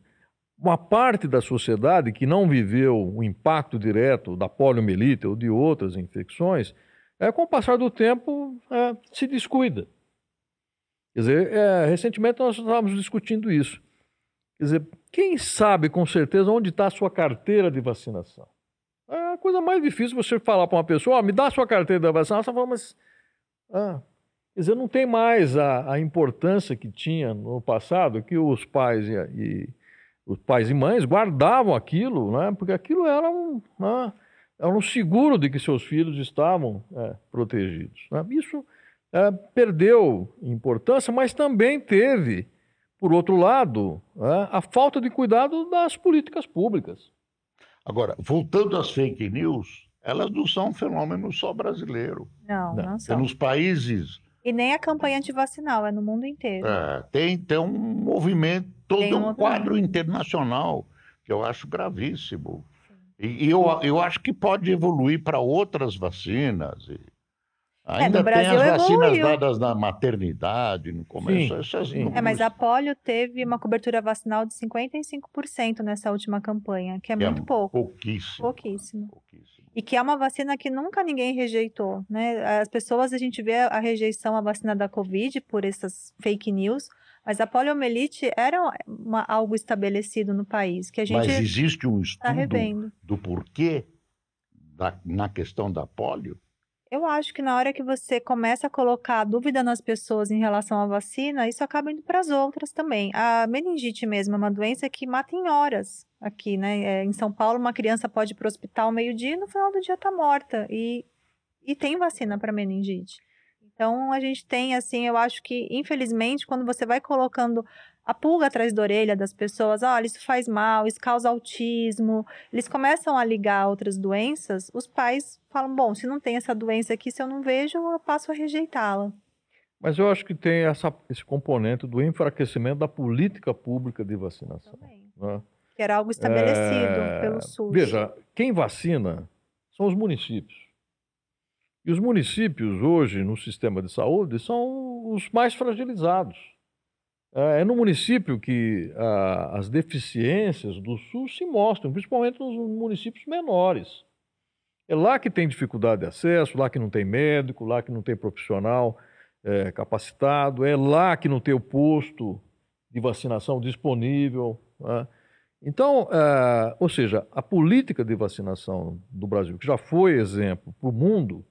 uma parte da sociedade que não viveu o impacto direto da poliomielite ou de outras infecções, é, com o passar do tempo, é, se descuida. Quer dizer, é, recentemente nós estávamos discutindo isso. Quer dizer, quem sabe com certeza onde está a sua carteira de vacinação? É a coisa mais difícil você falar para uma pessoa, ó, me dá a sua carteira de vacinação, fala, mas... Ah, quer dizer, não tem mais a, a importância que tinha no passado, que os pais e, e- os pais e mães guardavam aquilo, né? porque aquilo era um, né? era um seguro de que seus filhos estavam é, protegidos. né? Isso é, perdeu importância, mas também teve, por outro lado, né, a falta de cuidado das políticas públicas. Agora, voltando às fake news, elas não são um fenômeno só brasileiro. Não, Não. não É são. nos países E nem a campanha antivacinal, é no mundo inteiro. É, tem, tem um movimento, todo Tem um um quadro internacional que eu acho gravíssimo. E, e eu, eu acho que pode evoluir para outras vacinas. E ainda É, no tem Brasil as vacinas evoluiu. dadas na maternidade, no começo. Sim, essas sim. É, mas a polio teve uma cobertura vacinal de 55% nessa última campanha, que é que é muito pouco, Pouquíssimo. pouquíssimo. pouquíssimo. E que é uma vacina que nunca ninguém rejeitou, né? As pessoas, a gente vê a rejeição à vacina da Covid por essas fake news, mas a poliomielite era uma- algo estabelecido no país, que a gente Mas existe um está estudo revendo. do porquê da- na questão da polio? Eu acho que na hora que você começa a colocar dúvida nas pessoas em relação à vacina, isso acaba indo para as outras também. A meningite mesmo é uma doença que mata em horas aqui, né? É, em São Paulo, uma criança pode ir para o hospital meio-dia e no final do dia está morta. E, e tem vacina para meningite. Então, a gente tem, assim, eu acho que, infelizmente, quando você vai colocando a pulga atrás da orelha das pessoas, olha, isso faz mal, isso causa autismo, eles começam a ligar outras doenças, os pais falam, bom, se não tem essa doença aqui, se eu não vejo, eu passo a rejeitá-la. Mas eu acho que tem essa- esse componente do enfraquecimento da política pública de vacinação. Né? Que era algo estabelecido É, pelo SUS. Veja, quem vacina são os municípios. E os municípios hoje no sistema de saúde são os mais fragilizados. É é no município que as deficiências do SUS se mostram, principalmente nos municípios menores. É lá que tem dificuldade de acesso, lá que não tem médico, lá que não tem profissional eh, capacitado, é lá que não tem o posto de vacinação disponível. né? Então, eh, ou seja, a política de vacinação do Brasil, que já foi exemplo para o mundo,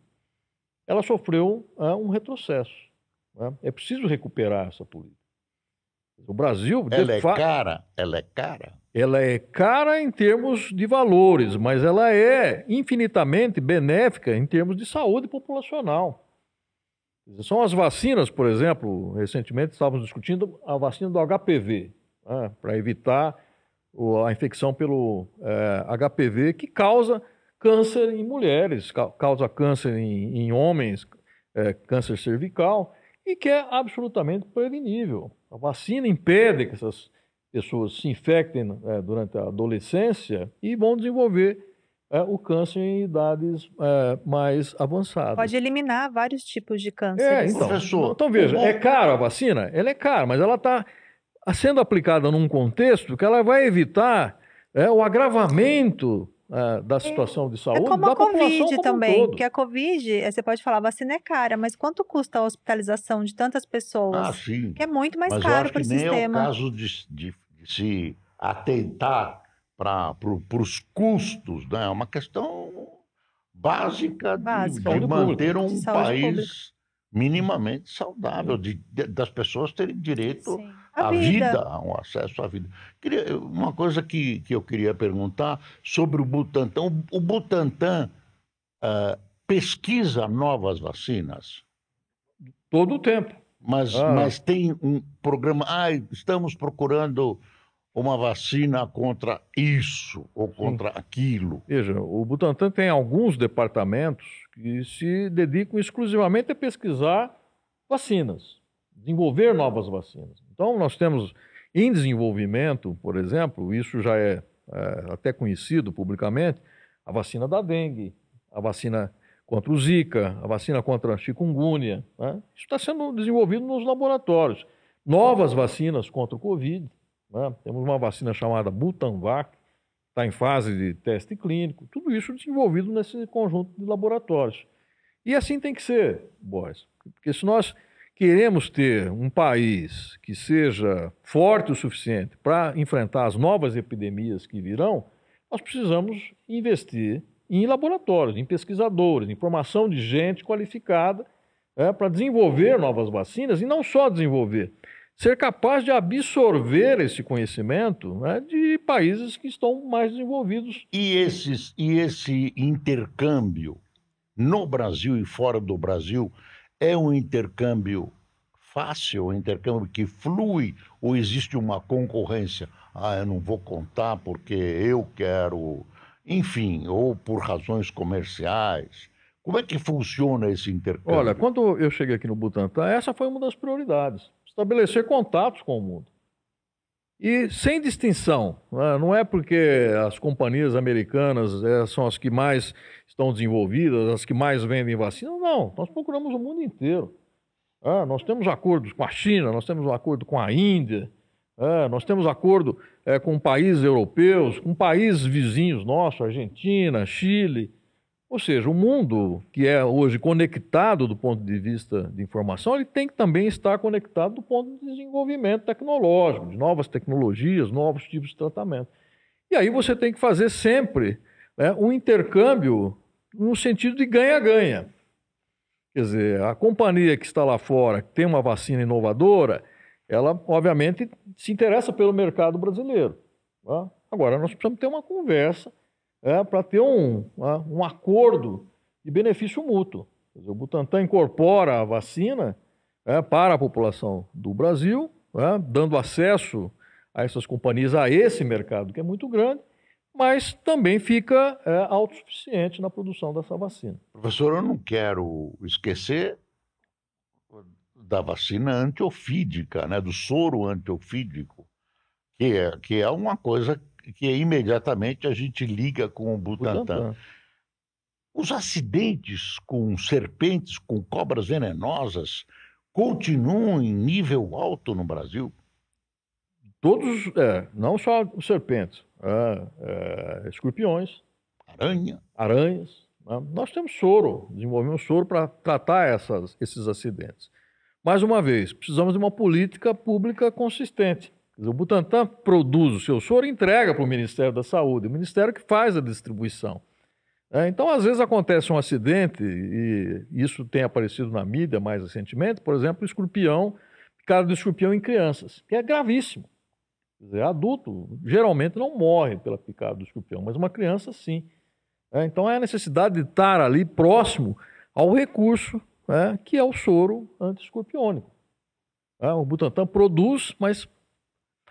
ela sofreu eh, um retrocesso. né? É preciso recuperar essa política. O Brasil, Ela é cara? Ela é cara? ela é cara em termos de valores, mas ela é infinitamente benéfica em termos de saúde populacional. São as vacinas, por exemplo, recentemente estávamos discutindo a vacina do HPV, né, para evitar a infecção pelo eh, HPV, que causa câncer em mulheres, ca- causa câncer em, em homens, eh, câncer cervical, e que é absolutamente prevenível. A vacina impede que essas pessoas se infectem eh, durante a adolescência e vão desenvolver eh, o câncer em idades eh, mais avançadas. Pode eliminar vários tipos de câncer. É, então, Professor, então veja, é cara a vacina? Ela é cara, mas ela está sendo aplicada num contexto que ela vai evitar é, o agravamento uh, da situação de saúde é como da a Covid também, um porque a Covid, eh, você pode falar, a vacina é cara, mas quanto custa a hospitalização de tantas pessoas? Ah, sim. Que é muito mais mas caro para o sistema. nem é o caso de, de, de se atentar para pro, os custos, né? É uma questão básica, Básica. de, de manter um país pública. Minimamente saudável, de, de, das pessoas terem direito Sim. à A vida. vida. um acesso à vida. Queria, uma coisa que, que eu queria perguntar sobre o Butantan. O, o Butantan ah, pesquisa novas vacinas, Todo o tempo. mas, Ah. mas tem um programa. Ah, estamos procurando uma vacina contra isso ou contra aquilo. Veja, o Butantan tem alguns departamentos que se dedicam exclusivamente a pesquisar vacinas, desenvolver novas vacinas. Então, nós temos em desenvolvimento, por exemplo, isso já é, é, até conhecido publicamente, a vacina da dengue, a vacina contra o Zika, a vacina contra a chikungunya. Né? Isso está sendo desenvolvido nos laboratórios. Novas vacinas contra o Covid. né? Temos uma vacina chamada Butanvac, está em fase de teste clínico, tudo isso desenvolvido nesse conjunto de laboratórios. E assim tem que ser, Boris, porque se nós queremos ter um país que seja forte o suficiente para enfrentar as novas epidemias que virão, nós precisamos investir em laboratórios, em pesquisadores, em formação de gente qualificada é, para desenvolver novas vacinas e não só desenvolver, ser capaz de absorver esse conhecimento né, de países que estão mais desenvolvidos. E, esses, e esse intercâmbio no Brasil e fora do Brasil é um intercâmbio fácil, um intercâmbio que flui, ou existe uma concorrência? Ah, eu não vou contar porque eu quero, enfim, ou por razões comerciais. Como é que funciona esse intercâmbio? Olha, quando eu cheguei aqui no Butantan, essa foi uma das prioridades: estabelecer contatos com o mundo. E sem distinção, né? não é porque as companhias americanas eh, são as que mais estão desenvolvidas, as que mais vendem vacina, não. Nós procuramos o mundo inteiro. Ah, nós temos acordos com a China, nós temos um acordo com a Índia, ah, nós temos acordo com países europeus, com países vizinhos nossos, Argentina, Chile. Ou seja, o mundo que é hoje conectado do ponto de vista de informação, ele tem que também estar conectado do ponto de desenvolvimento tecnológico, de novas tecnologias, novos tipos de tratamento. E aí você tem que fazer sempre né, um intercâmbio no sentido de ganha-ganha. Quer dizer, a companhia que está lá fora, que tem uma vacina inovadora, ela obviamente se interessa pelo mercado brasileiro. Tá? Agora, nós precisamos ter uma conversa é, para ter um, um acordo de benefício mútuo. Dizer, o Butantan incorpora a vacina é, para a população do Brasil, é, dando acesso a essas companhias, a esse mercado que é muito grande, mas também fica é, autossuficiente na produção dessa vacina. Professor, eu não quero esquecer da vacina antiofídica, né, do soro antiofídico, que é, que é uma coisa que imediatamente a gente liga com o Butantan. Butantan. Os acidentes com serpentes, com cobras venenosas, continuam em nível alto no Brasil? Todos, é, não só serpentes, é, é, escorpiões, Aranha? aranhas. né? Nós temos soro, desenvolvemos soro para tratar essas, esses acidentes. Mais uma vez, precisamos de uma política pública consistente. O Butantan produz o seu soro e entrega para o Ministério da Saúde, o Ministério que faz a distribuição. É, então, às vezes acontece um acidente, e isso tem aparecido na mídia mais recentemente, por exemplo, escorpião, picada de escorpião em crianças, que é gravíssimo. Quer dizer, adulto geralmente não morre pela picada do escorpião, mas uma criança sim. É, então, é a necessidade de estar ali próximo ao recurso, é, que é o soro anti-escorpiônico. É, o Butantan produz, mas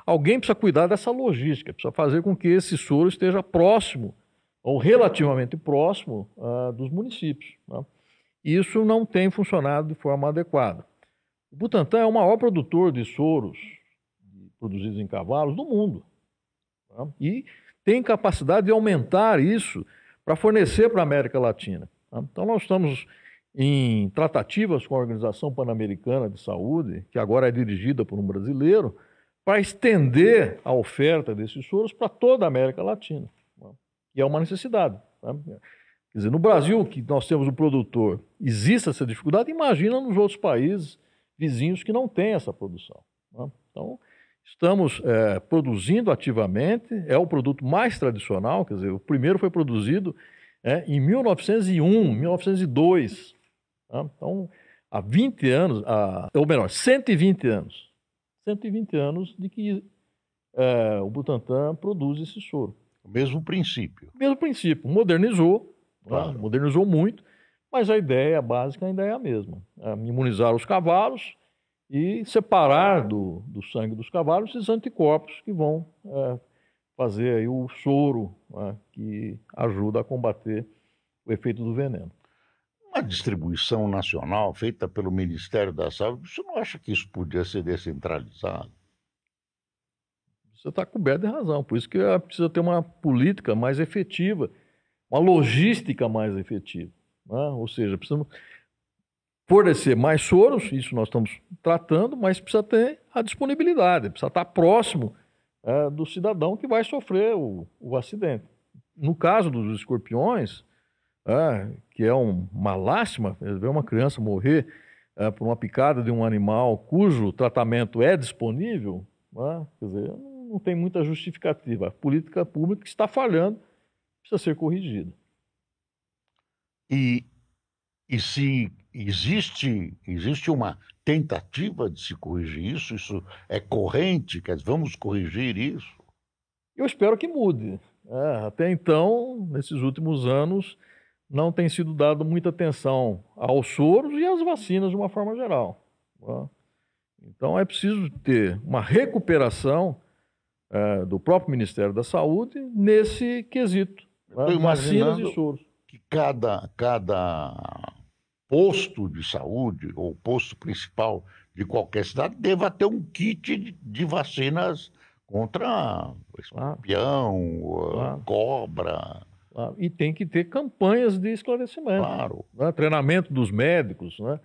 alguém precisa cuidar dessa logística, precisa fazer com que esse soro esteja próximo, ou relativamente próximo, ah, dos municípios. né? Isso não tem funcionado de forma adequada. O Butantan é o maior produtor de soros produzidos em cavalos do mundo. tá? E tem capacidade de aumentar isso para fornecer para a América Latina. tá? Então, nós estamos em tratativas com a Organização Pan-Americana de Saúde, que agora é dirigida por um brasileiro, para estender a oferta desses soros para toda a América Latina. que é uma necessidade. Tá? Quer dizer, no Brasil, que nós temos um produtor, existe essa dificuldade, imagina nos outros países vizinhos que não têm essa produção. Tá? Então, estamos é, produzindo ativamente, é o produto mais tradicional, quer dizer, o primeiro foi produzido é, em 1901, 1902. Tá? Então, há 20 anos, há, ou melhor, 120 anos, 120 anos de que é, o Butantan produz esse soro. O mesmo princípio. O mesmo princípio. Modernizou, né? claro. né? modernizou muito, mas a ideia básica ainda é a mesma. É imunizar os cavalos e separar do, do sangue dos cavalos esses anticorpos que vão é, fazer aí o soro né? que ajuda a combater o efeito do veneno. Uma distribuição nacional feita pelo Ministério da Saúde, você não acha que isso podia ser descentralizado? Você está coberto de razão. Por isso que precisa ter uma política mais efetiva, uma logística mais efetiva. Né? Ou seja, precisamos fornecer mais soros, isso nós estamos tratando, mas precisa ter a disponibilidade, precisa estar próximo é, do cidadão que vai sofrer o, o acidente. No caso dos escorpiões, é, que é um, uma lástima, ver uma criança morrer é, por uma picada de um animal cujo tratamento é disponível, né? quer dizer, não tem muita justificativa. A política pública está falhando, precisa ser corrigida. E, e se existe, existe uma tentativa de se corrigir isso, isso é corrente, quer dizer, vamos corrigir isso? Eu espero que mude. É, até então, nesses últimos anos, não tem sido dado muita atenção aos soros e às vacinas de uma forma geral. Né? Então é preciso ter uma recuperação é, do próprio Ministério da Saúde nesse quesito. Né? Vacinas e soros. Que cada, cada posto de saúde, ou posto principal de qualquer cidade, deva ter um kit de, de vacinas contra escorpião, claro. cobra. E tem que ter campanhas de esclarecimento. Claro. Né? Treinamento dos médicos. Né?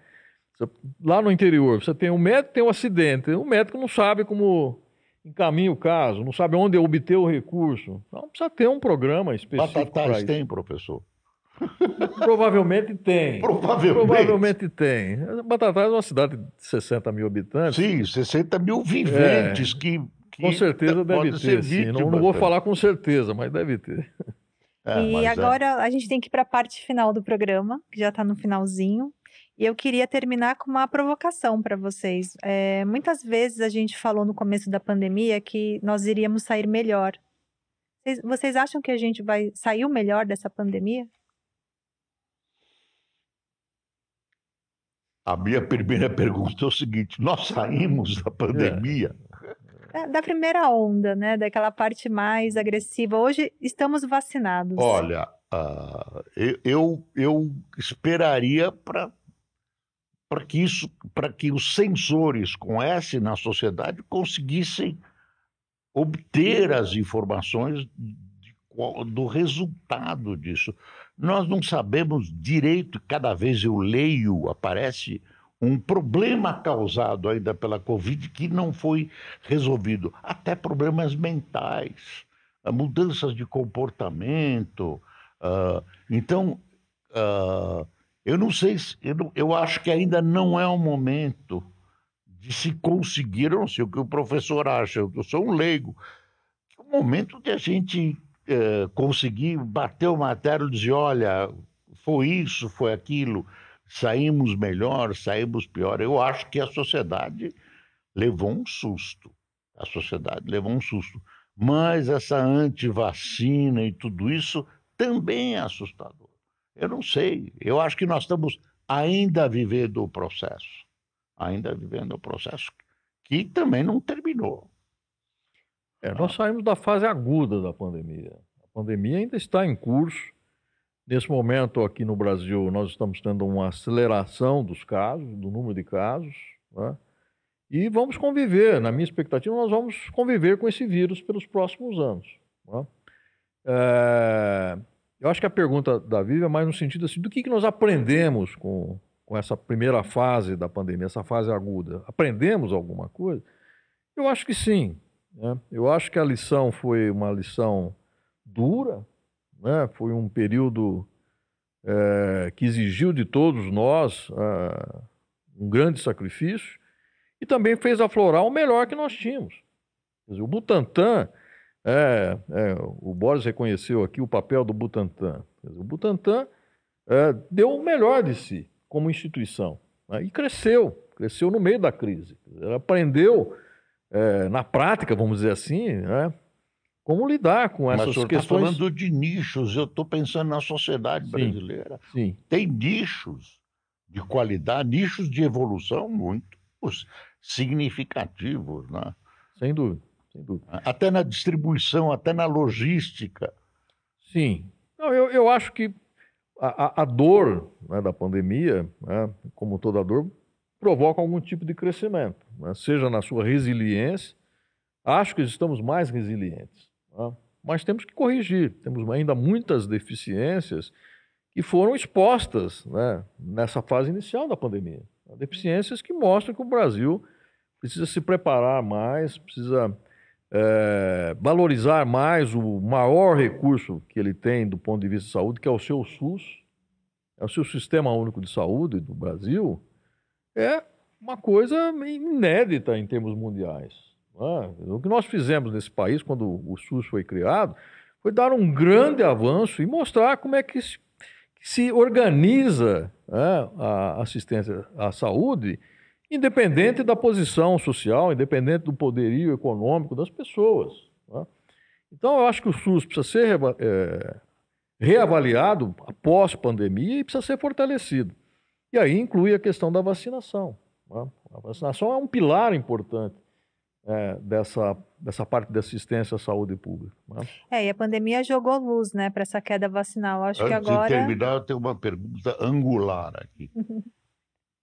Lá no interior, você tem um médico tem um acidente, o médico não sabe como encaminha o caso, não sabe onde obter o recurso. Então precisa ter um programa específico. Batatais tem, professor? Provavelmente tem. *laughs* Provavelmente. Provavelmente tem. Batatais é uma cidade de 60 mil habitantes. Sim, 60 mil viventes é, que, que, Com certeza deve ter. Sim. Não, não, vou falar com certeza, mas deve ter. É, e é. agora é. a gente tem que ir para a parte final do programa, que já está no finalzinho. E eu queria terminar com uma provocação para vocês. É, muitas vezes a gente falou no começo da pandemia que nós iríamos sair melhor. Vocês, vocês acham que a gente vai sair o melhor dessa pandemia? A minha primeira *laughs* pergunta é o seguinte: nós saímos da pandemia? É. Da primeira onda, né? Daquela parte mais agressiva. Hoje estamos vacinados. Olha, uh, eu, eu esperaria para para que isso, para que os sensores com S na sociedade conseguissem obter as informações do resultado disso. Nós não sabemos direito, cada vez eu leio, aparece um problema causado ainda pela Covid que não foi resolvido, até problemas mentais, mudanças de comportamento. Uh, então, uh, eu não sei, se, eu, não, eu acho que ainda não é o momento de se conseguir, eu não sei o que o professor acha, eu sou um leigo, é o momento de a gente é, conseguir bater o martelo e dizer, olha, foi isso, foi aquilo, saímos melhor, saímos pior. Eu acho que a sociedade levou um susto. A sociedade levou um susto. Mas essa antivacina e tudo isso também é assustador. Eu não sei. Eu acho que nós estamos ainda vivendo o processo. Ainda vivendo o processo que também não terminou. É, nós saímos da fase aguda da pandemia. A pandemia ainda está em curso. Nesse momento, aqui no Brasil, nós estamos tendo uma aceleração dos casos, do número de casos. Né? E vamos conviver, na minha expectativa, nós vamos conviver com esse vírus pelos próximos anos. Né? É... Eu acho que a pergunta da Vivi é mais no sentido assim, do que, que nós aprendemos com, com essa primeira fase da pandemia, essa fase aguda. Aprendemos alguma coisa? Eu acho que sim. Né? Eu acho que a lição foi uma lição dura, né? foi um período é, que exigiu de todos nós é, um grande sacrifício e também fez aflorar o melhor que nós tínhamos. Dizer, o Butantan, é, é, o Boris reconheceu aqui o papel do Butantan. Dizer, o Butantan é, deu o melhor de si como instituição né? e cresceu, cresceu no meio da crise. Aprendeu é, na prática, vamos dizer assim, né? Como lidar com essas Mas o questões. Está falando de nichos. Eu estou pensando na sociedade sim, brasileira. Sim. Tem nichos de qualidade, nichos de evolução muito significativos, né? Sem dúvida, sem dúvida. Até na distribuição, até na logística. Sim. Não, eu, eu acho que a, a dor né, da pandemia, né, como toda dor, provoca algum tipo de crescimento, né, seja na sua resiliência. Acho que estamos mais resilientes, né, mas temos que corrigir. Temos ainda muitas deficiências que foram expostas né, nessa fase inicial da pandemia. Deficiências que mostram que o Brasil precisa se preparar mais, precisa é, valorizar mais o maior recurso que ele tem do ponto de vista de saúde, que é o seu SUS, é o seu Sistema Único de Saúde do Brasil, é uma coisa inédita em termos mundiais. É? O que nós fizemos nesse país, quando o SUS foi criado, foi dar um grande avanço e mostrar como é que se, que se organiza é, a assistência à saúde, independente da posição social, independente do poderio econômico das pessoas. É? Então, eu acho que o SUS precisa ser é, reavaliado após pandemia e precisa ser fortalecido. E aí inclui a questão da vacinação. Né? A vacinação é um pilar importante é, dessa, dessa parte da assistência à saúde pública. Né? É, e a pandemia jogou luz né, para essa queda vacinal. Acho Antes que agora. de terminar, eu tenho uma pergunta angular aqui. *laughs*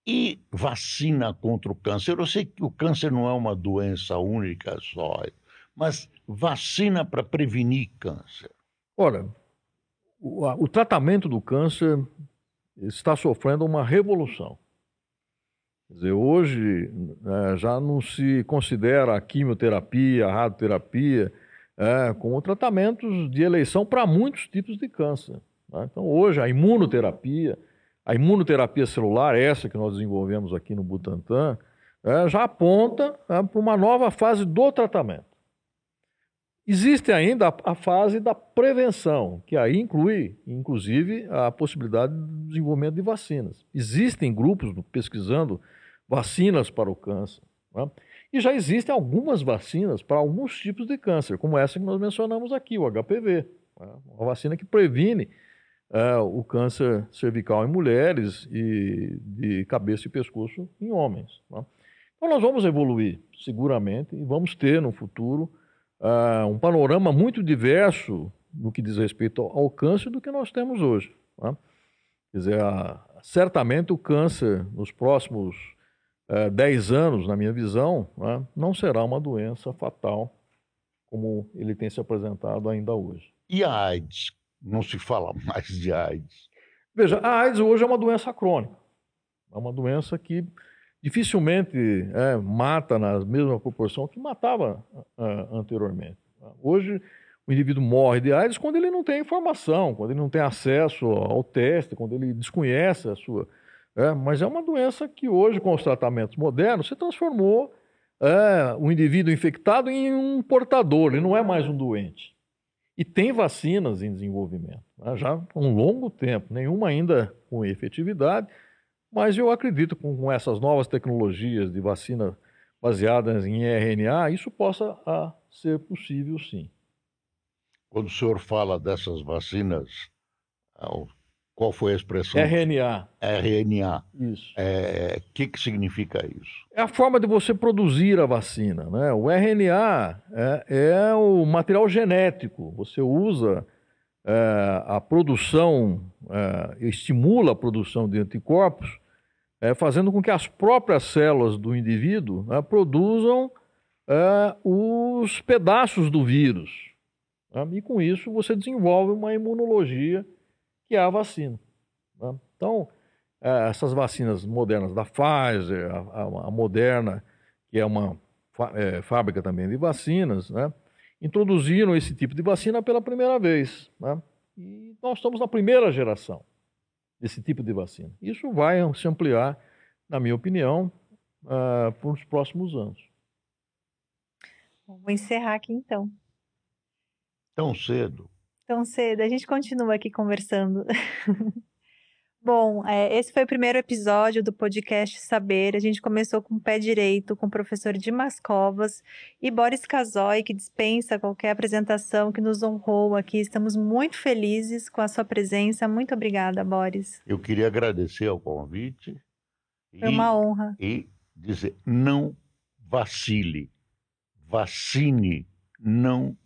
E vacina contra o câncer? Eu sei que o câncer não é uma doença única só, mas vacina para prevenir câncer. Olha, o, o tratamento do câncer está sofrendo uma revolução. Quer dizer, hoje é, já não se considera a quimioterapia, a radioterapia é, como tratamentos de eleição para muitos tipos de câncer. Né? Então, hoje, a imunoterapia, a imunoterapia celular, essa que nós desenvolvemos aqui no Butantan, é, já aponta é, para uma nova fase do tratamento. Existe ainda a, a, fase da prevenção, que aí inclui, inclusive, a possibilidade de desenvolvimento de vacinas. Existem grupos pesquisando vacinas para o câncer. Né? E já existem algumas vacinas para alguns tipos de câncer, como essa que nós mencionamos aqui, o HPV. Né? Uma vacina que previne é, o câncer cervical em mulheres e de cabeça e pescoço em homens. Né? Então nós vamos evoluir seguramente e vamos ter no futuro uh, um panorama muito diverso no que diz respeito ao câncer do que nós temos hoje. Né? Quer dizer, certamente o câncer nos próximos uh, 10 anos, na minha visão, né, não será uma doença fatal como ele tem se apresentado ainda hoje. E a AIDS? Não se fala *laughs* mais de AIDS. Veja, a AIDS hoje é uma doença crônica. É uma doença que dificilmente é, mata na mesma proporção que matava é, anteriormente. Hoje, o indivíduo morre de AIDS quando ele não tem informação, quando ele não tem acesso ao teste, quando ele desconhece a sua. É, mas é uma doença que hoje, com os tratamentos modernos, se transformou é, o indivíduo infectado em um portador, ele não é mais um doente. E tem vacinas em desenvolvimento, né, já há um longo tempo, nenhuma ainda com efetividade, mas eu acredito que com essas novas tecnologias de vacina baseadas em RNA, isso possa a, ser possível sim. Quando o senhor fala dessas vacinas, qual foi a expressão? RNA. RNA. Isso. O é, que, que significa isso? É a forma de você produzir a vacina. Né? O RNA é, é o material genético. Você usa é, a produção, é, estimula a produção de anticorpos é, fazendo com que as próprias células do indivíduo né, produzam é, os pedaços do vírus. Né, e com isso você desenvolve uma imunologia que é a vacina. Né. Então, é, essas vacinas modernas da Pfizer, a, a, a Moderna, que é uma é, fábrica também de vacinas, né, introduziram esse tipo de vacina pela primeira vez. Né. E nós estamos na primeira geração desse tipo de vacina. Isso vai se ampliar, na minha opinião, uh, para os próximos anos. Vou encerrar aqui então. Tão cedo. Tão cedo. A gente continua aqui conversando. *laughs* Bom, é, esse foi o primeiro episódio do podcast Saber. A gente começou com o pé direito, com o professor Dimas Covas e Boris Casoy, que dispensa qualquer apresentação, que nos honrou aqui. Estamos muito felizes com a sua presença. Muito obrigada, Boris. Eu queria agradecer ao convite. Foi e, uma honra. E dizer, não vacile, vacine, não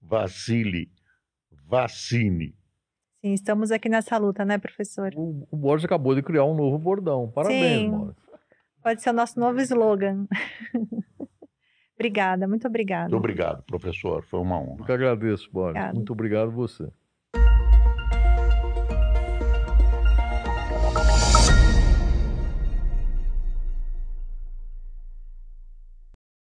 vacile, vacine. Sim, estamos aqui nessa luta, né, professor? O, o Boris acabou de criar um novo bordão. Parabéns, Sim. Boris. Pode ser o nosso novo slogan. *laughs* obrigada, muito obrigada. Muito obrigado, professor. Foi uma honra. Eu que agradeço, Boris. Obrigado. Muito obrigado a você.